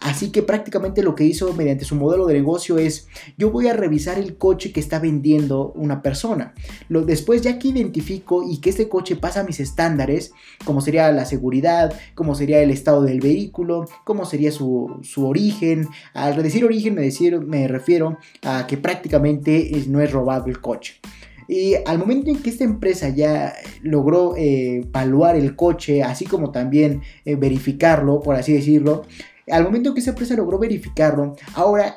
Speaker 1: Así que prácticamente lo que hizo mediante su modelo de negocio es, yo voy a revisar el coche que está vendiendo una persona. Lo, después ya que identifico y que este coche pasa a mis estándares, como sería la seguridad, como sería el estado del vehículo, como sería su, origen. Al decir origen me, me refiero a que prácticamente no es robado el coche. Y al momento en que esta empresa ya logró eh, evaluar el coche, así como también eh, verificarlo, por así decirlo, al momento que esa empresa logró verificarlo, ahora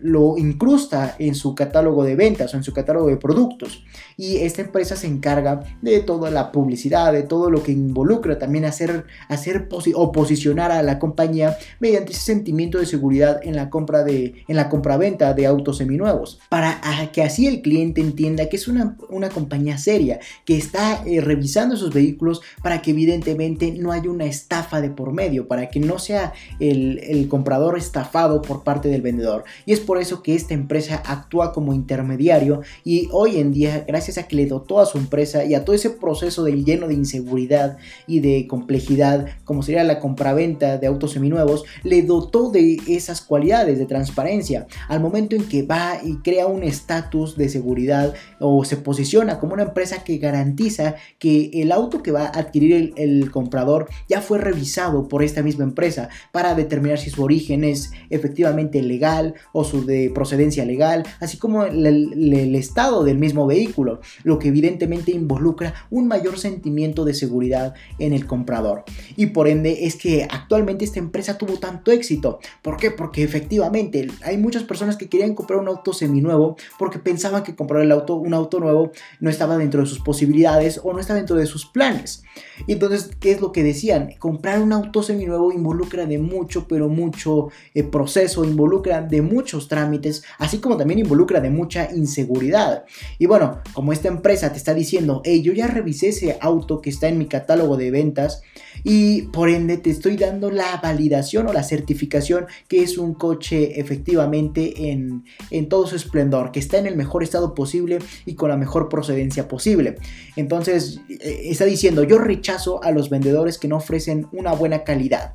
Speaker 1: lo incrusta en su catálogo de ventas o en su catálogo de productos. Y esta empresa se encarga de toda la publicidad, de todo lo que involucra también hacer, hacer o posicionar a la compañía mediante ese sentimiento de seguridad en la compra de en la compraventa de autos seminuevos. Para que así el cliente entienda que es una, compañía seria, que está eh, revisando esos vehículos para que evidentemente no haya una estafa de por medio, para que no sea el, el comprador estafado por parte del vendedor. Y es por eso que esta empresa actúa como intermediario y hoy en día, gracias a que le dotó a su empresa y a todo ese proceso de lleno de inseguridad y de complejidad, como sería la compraventa de autos seminuevos, le dotó de esas cualidades de transparencia. Al momento en que va y crea un estatus de seguridad o se posiciona como una empresa que garantiza que el auto que va a adquirir el, comprador ya fue revisado por esta misma empresa para determinar si su origen es efectivamente legal o su de procedencia legal, así como el estado del mismo vehículo, lo que evidentemente involucra un mayor sentimiento de seguridad en el comprador. Y por ende es que actualmente esta empresa tuvo tanto éxito. ¿Por qué? Porque efectivamente hay muchas personas que querían comprar un auto seminuevo porque pensaban que comprar el auto, un auto nuevo no estaba dentro de sus posibilidades o no estaba dentro de sus planes. Y entonces, ¿qué es lo que decían? Comprar un auto seminuevo involucra de mucho, pero mucho eh, proceso, involucra de muchos trámites, así como también involucra de mucha inseguridad. Y bueno, como esta empresa te está diciendo, hey, yo ya revisé ese auto que está en mi catálogo de ventas y por ende te estoy dando la validación o la certificación que es un coche efectivamente en, en todo su esplendor, que está en el mejor estado posible y con la mejor procedencia posible. Entonces, eh, está diciendo, yo rechazo a los vendedores que no ofrecen una buena calidad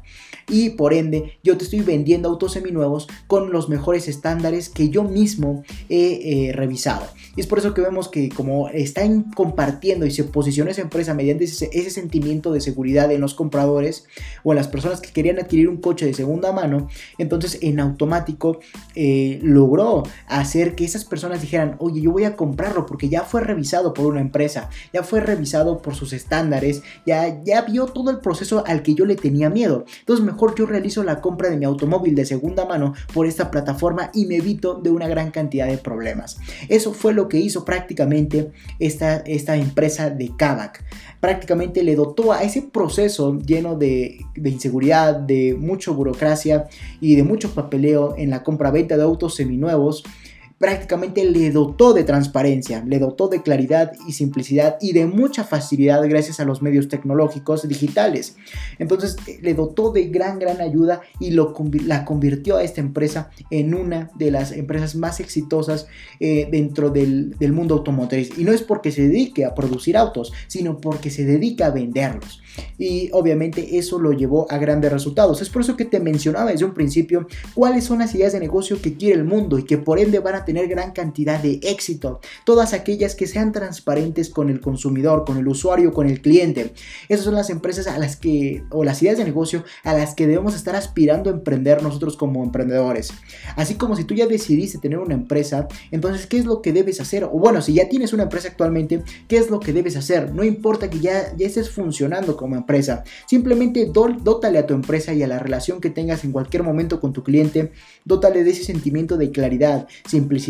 Speaker 1: y por ende yo te estoy vendiendo autos seminuevos con los mejores estándares que yo mismo he eh, revisado. Y es por eso que vemos que como están compartiendo y se posiciona esa empresa mediante ese, sentimiento de seguridad en los compradores o en las personas que querían adquirir un coche de segunda mano, entonces en automático eh, logró hacer que esas personas dijeran, oye, yo voy a comprarlo porque ya fue revisado por una empresa, ya fue revisado por sus estándares, ya, ya vio todo el proceso al que yo le tenía miedo. Entonces mejor yo realizo la compra de mi automóvil de segunda mano por esta plataforma y me evito de una gran cantidad de problemas. Eso fue lo que hizo prácticamente esta, esta empresa de Kavak. Prácticamente le dotó a ese proceso lleno de, de inseguridad, de mucha burocracia y de mucho papeleo en la compra-venta de autos seminuevos prácticamente le dotó de transparencia, le dotó de claridad y simplicidad y de mucha facilidad gracias a los medios tecnológicos digitales. Entonces le dotó de gran, gran ayuda y lo, la convirtió a esta empresa en una de las empresas más exitosas eh, dentro del, del mundo automotriz. Y no es porque se dedique a producir autos, sino porque se dedica a venderlos. Y obviamente eso lo llevó a grandes resultados. Es por eso que te mencionaba desde un principio cuáles son las ideas de negocio que quiere el mundo y que por ende van a tener tener gran cantidad de éxito. Todas aquellas que sean transparentes con el consumidor, con el usuario, con el cliente. Esas son las empresas a las que, o las ideas de negocio a las que debemos estar aspirando a emprender nosotros como emprendedores. Así como si tú ya decidiste tener una empresa, entonces, ¿qué es lo que debes hacer? O bueno, si ya tienes una empresa actualmente, ¿qué es lo que debes hacer? No importa que ya, ya estés funcionando como empresa. Simplemente dótale a tu empresa y a la relación que tengas en cualquier momento con tu cliente, dótale de ese sentimiento de claridad, simplicidad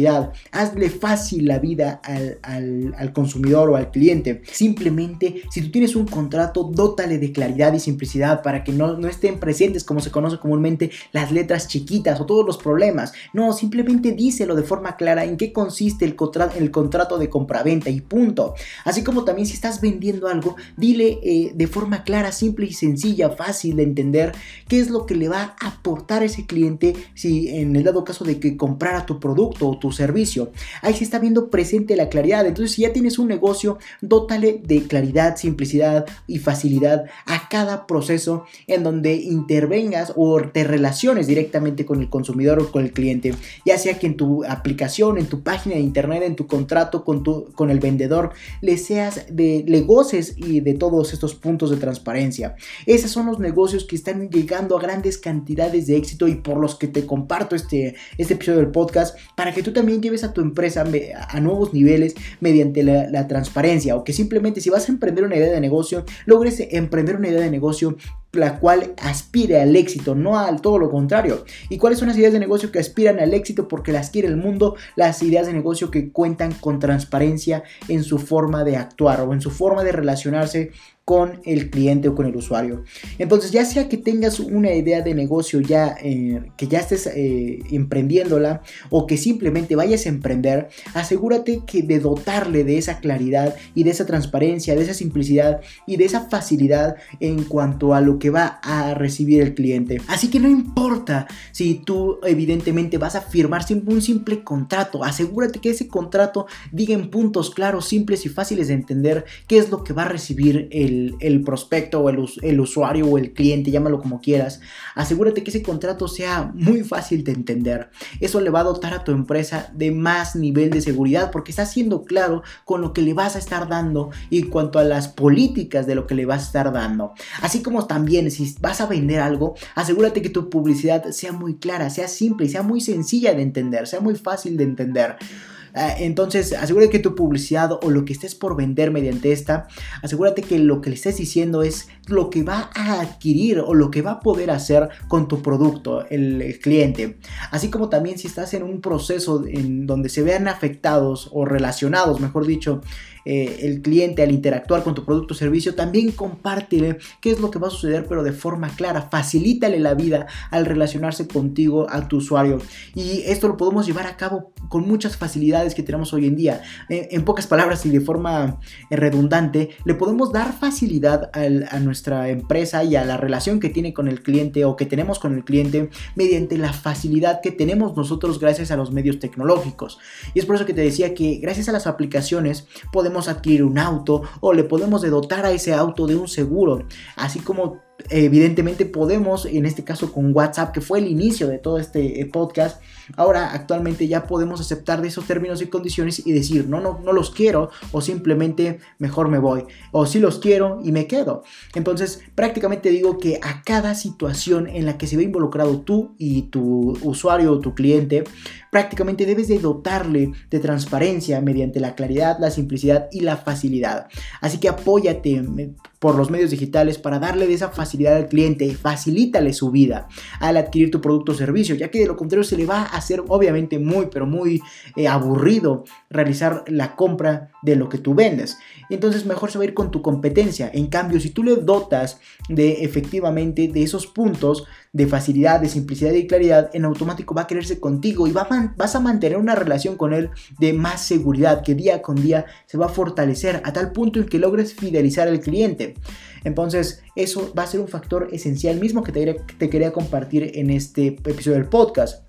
Speaker 1: hazle fácil la vida al, consumidor o al cliente. Simplemente, si tú tienes un contrato, dótale de claridad y simplicidad para que no, no estén presentes, como se conoce comúnmente, las letras chiquitas o todos los problemas. No, simplemente díselo de forma clara en qué consiste el, el contrato de compraventa y punto. Así como también si estás vendiendo algo, dile eh, de forma clara, simple y sencilla, fácil de entender qué es lo que le va a aportar ese cliente si en el dado caso de que comprara tu producto o tu servicio. Ahí se está viendo presente la claridad. Entonces, si ya tienes un negocio, dótale de claridad, simplicidad y facilidad a cada proceso en donde intervengas o te relaciones directamente con el consumidor o con el cliente. Ya sea que en tu aplicación, en tu página de internet, en tu contrato con, tu, con el vendedor, le seas de, le goces y de todos estos puntos de transparencia. Esos son los negocios que están llegando a grandes cantidades de éxito y por los que te comparto este, este episodio del podcast para que tú también lleves a tu empresa a nuevos niveles mediante la, transparencia o que simplemente si vas a emprender una idea de negocio, logres emprender una idea de negocio la cual aspire al éxito, no al todo lo contrario. ¿Y cuáles son las ideas de negocio que aspiran al éxito porque las quiere el mundo? Las ideas de negocio que cuentan con transparencia en su forma de actuar o en su forma de relacionarse con el cliente o con el usuario. Entonces, ya sea que tengas una idea de negocio ya eh, que ya estés eh, emprendiéndola o que simplemente vayas a emprender, asegúrate que de dotarle de esa claridad y de esa transparencia, de esa simplicidad y de esa facilidad en cuanto a lo que va a recibir el cliente. Así que no importa si tú evidentemente vas a firmar un simple contrato, asegúrate que ese contrato diga en puntos claros, simples y fáciles de entender qué es lo que va a recibir el, prospecto o el, el usuario o el cliente, llámalo como quieras. Asegúrate que ese contrato sea muy fácil de entender. Eso le va a dotar a tu empresa de más nivel de seguridad porque está siendo claro con lo que le vas a estar dando y cuanto a las políticas de lo que le vas a estar dando. Así como también si vas a vender algo, asegúrate que tu publicidad sea muy clara, sea simple sea muy sencilla de entender, sea muy fácil de entender. Ah, entonces, asegúrate que tu publicidad o lo que estés por vender mediante esta, asegúrate que lo que le estés diciendo es lo que va a adquirir o lo que va a poder hacer con tu producto el, cliente. Así como también si estás en un proceso en donde se vean afectados o relacionados, mejor dicho, eh, el cliente al interactuar con tu producto o servicio, también compártele qué es lo que va a suceder, pero de forma clara. Facilítale la vida al relacionarse contigo, a tu usuario. Y esto lo podemos llevar a cabo con muchas facilidades que tenemos hoy en día. Eh, en pocas palabras y de forma eh, redundante, le podemos dar facilidad a nuestra empresa y a la relación que tiene con el cliente o que tenemos con el cliente mediante la facilidad que tenemos nosotros gracias a los medios tecnológicos. Y es por eso que te decía que gracias a las aplicaciones podemos adquirir un auto o le podemos dotar a ese auto de un seguro, así como evidentemente podemos, en este caso con WhatsApp, que fue el inicio de todo este eh, podcast, ahora actualmente ya podemos aceptar de esos términos y condiciones y decir, no, no, no los quiero o simplemente mejor me voy, o si los quiero y me quedo. Entonces, prácticamente digo que a cada situación en la que se ve involucrado tú y tu usuario o tu cliente, prácticamente debes de dotarle de transparencia mediante la claridad, la simplicidad y la facilidad. Así que apóyate por los medios digitales para darle de esa facilidad al cliente, facilítale su vida al adquirir tu producto o servicio, ya que de lo contrario se le va a hacer obviamente muy, pero muy eh, aburrido realizar la compra de lo que tú vendes. Entonces mejor se va a ir con tu competencia. En cambio, si tú le dotas de efectivamente de esos puntos de facilidad, de simplicidad y claridad, en automático va a quererse contigo y va vas a mantener una relación con él de más seguridad que día con día se va a fortalecer a tal punto en que logres fidelizar al cliente. Entonces, eso va a ser un factor esencial mismo que te, te quería compartir en este episodio del podcast.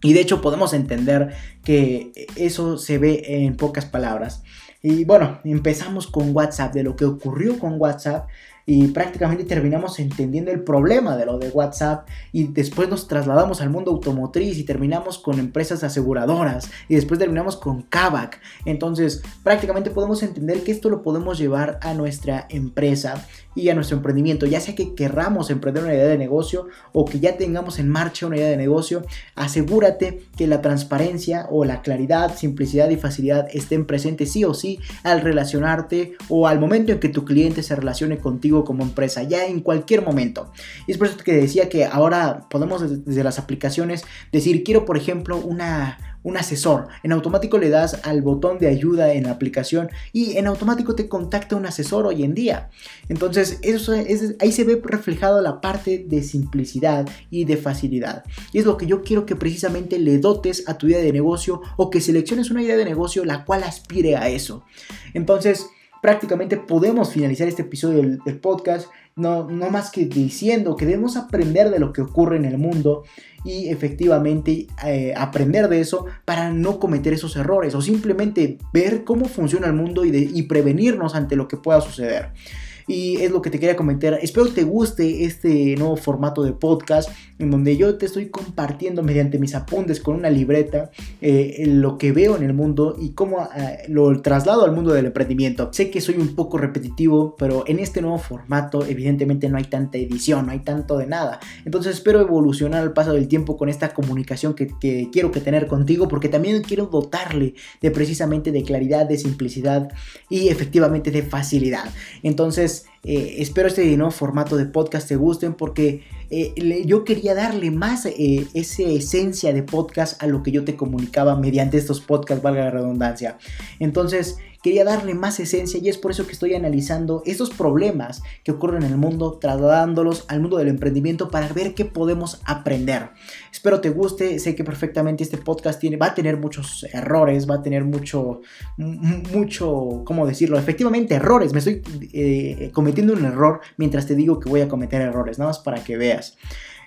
Speaker 1: Y de hecho podemos entender que eso se ve en pocas palabras. Y bueno, empezamos con WhatsApp, de lo que ocurrió con WhatsApp y prácticamente terminamos entendiendo el problema de lo de WhatsApp y después nos trasladamos al mundo automotriz y terminamos con empresas aseguradoras y después terminamos con Kavak. Entonces prácticamente podemos entender que esto lo podemos llevar a nuestra empresa y a nuestro emprendimiento, ya sea que querramos emprender una idea de negocio o que ya tengamos en marcha una idea de negocio, asegúrate que la transparencia o la claridad, simplicidad y facilidad estén presentes sí o sí al relacionarte o al momento en que tu cliente se relacione contigo como empresa, ya en cualquier momento. Y es por eso que decía que ahora podemos desde las aplicaciones decir, quiero por ejemplo una, un asesor. En automático le das al botón de ayuda en la aplicación y en automático te contacta un asesor hoy en día. Entonces, eso es, ahí se ve reflejado la parte de simplicidad y de facilidad. Y es lo que yo quiero que precisamente le dotes a tu idea de negocio o que selecciones una idea de negocio la cual aspire a eso. Entonces, prácticamente podemos finalizar este episodio del, podcast, no, no, más que diciendo que debemos aprender de lo que ocurre en el mundo y efectivamente eh, aprender de eso para no cometer esos errores o simplemente ver cómo funciona el mundo y, y prevenirnos ante lo que pueda suceder y es lo que te quería comentar. Espero te guste este nuevo formato de podcast en donde yo te estoy compartiendo mediante mis apuntes con una libreta eh, lo que veo en el mundo y cómo eh, lo traslado al mundo del emprendimiento. Sé que soy un poco repetitivo, pero en este nuevo formato evidentemente no hay tanta edición, no hay tanto de nada. Entonces espero evolucionar al paso del tiempo con esta comunicación que, que quiero que tener contigo porque también quiero dotarle de precisamente de claridad, de simplicidad y efectivamente de facilidad. Entonces eh, espero este nuevo formato de podcast te gusten porque eh, yo quería darle más eh, esa esencia de podcast a lo que yo te comunicaba mediante estos podcasts, valga la redundancia. Entonces, quería darle más esencia y es por eso que estoy analizando estos problemas que ocurren en el mundo, trasladándolos al mundo del emprendimiento para ver qué podemos aprender. Espero te guste, sé que perfectamente este podcast tiene, va a tener muchos errores, va a tener mucho, mucho, ¿cómo decirlo? Efectivamente, errores, me estoy cometiendo un error mientras te digo que voy a cometer errores, nada más para que veas.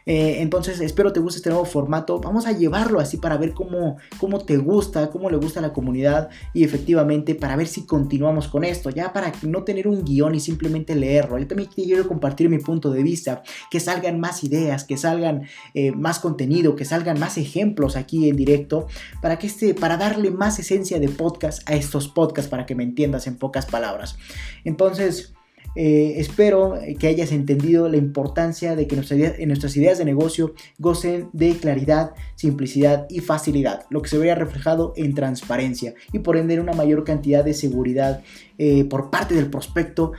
Speaker 1: Eh, entonces espero te guste este nuevo formato. Vamos a llevarlo así para ver cómo, cómo te gusta, cómo le gusta a la comunidad y efectivamente para ver si continuamos con esto. Ya para no tener un guion y simplemente leerlo. Yo también quiero compartir mi punto de vista, que salgan más ideas, que salgan eh, más contenido, que salgan más ejemplos aquí en directo para que este, para darle más esencia de podcast a estos podcasts para que me entiendas en pocas palabras. Entonces eh, espero que hayas entendido la importancia de que en nuestras ideas de negocio gocen de claridad, simplicidad y facilidad, lo que se vea reflejado en transparencia y por ende en una mayor cantidad de seguridad eh, por parte del prospecto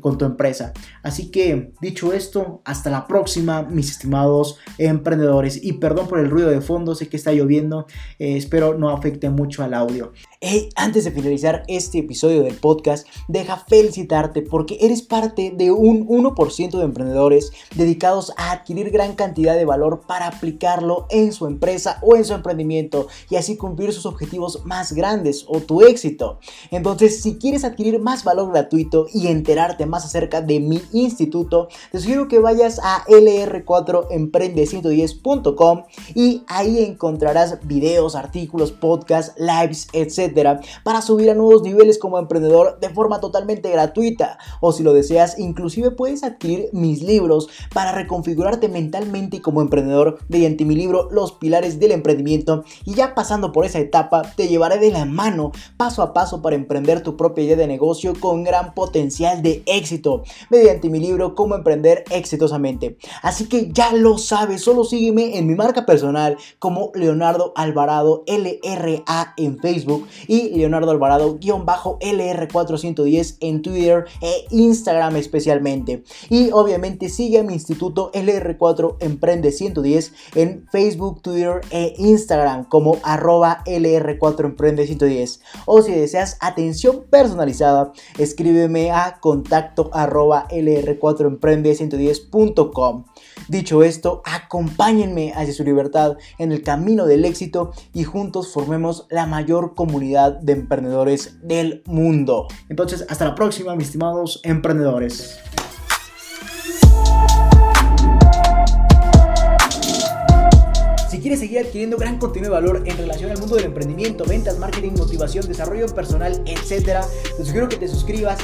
Speaker 1: con tu empresa. Así que dicho esto, hasta la próxima, mis estimados emprendedores. Y perdón por el ruido de fondo, sé que está lloviendo, eh, espero no afecte mucho al audio. Hey, antes de finalizar este episodio del podcast, deja felicitarte porque eres parte de un 1% de emprendedores dedicados a adquirir gran cantidad de valor para aplicarlo en su empresa o en su emprendimiento y así cumplir sus objetivos más grandes o tu éxito. Entonces, si quieres adquirir más valor gratuito y enterarte más acerca de mi instituto, te sugiero que vayas a lr4emprende110.com y ahí encontrarás videos, artículos, podcasts, lives, etc. para subir a nuevos niveles como emprendedor de forma totalmente gratuita. O si lo deseas, inclusive puedes adquirir mis libros para reconfigurarte mentalmente como emprendedor mediante mi libro Los pilares del emprendimiento y ya pasando por esa etapa te llevaré de la mano paso a paso para emprender tu propia idea de negocio con gran potencial de éxito mediante mi libro Cómo emprender exitosamente. Así que ya lo sabes, solo sígueme en mi marca personal como Leonardo Alvarado LRA en Facebook y Leonardo Alvarado-LR410 en Twitter e Instagram especialmente. Y obviamente sigue a mi instituto LR4 Emprende 110 en Facebook, Twitter e Instagram como arroba LR4 Emprende 110. O si deseas atención personalizada, escríbeme a contacto arroba lr4emprende110.com. Dicho esto, acompáñenme hacia su libertad en el camino del éxito y juntos formemos la mayor comunidad de emprendedores del mundo. Entonces, hasta la próxima, mis estimados emprendedores. Si quieres seguir adquiriendo gran contenido de valor en relación al mundo del emprendimiento, ventas, marketing, motivación, desarrollo personal, etc., te sugiero que te suscribas.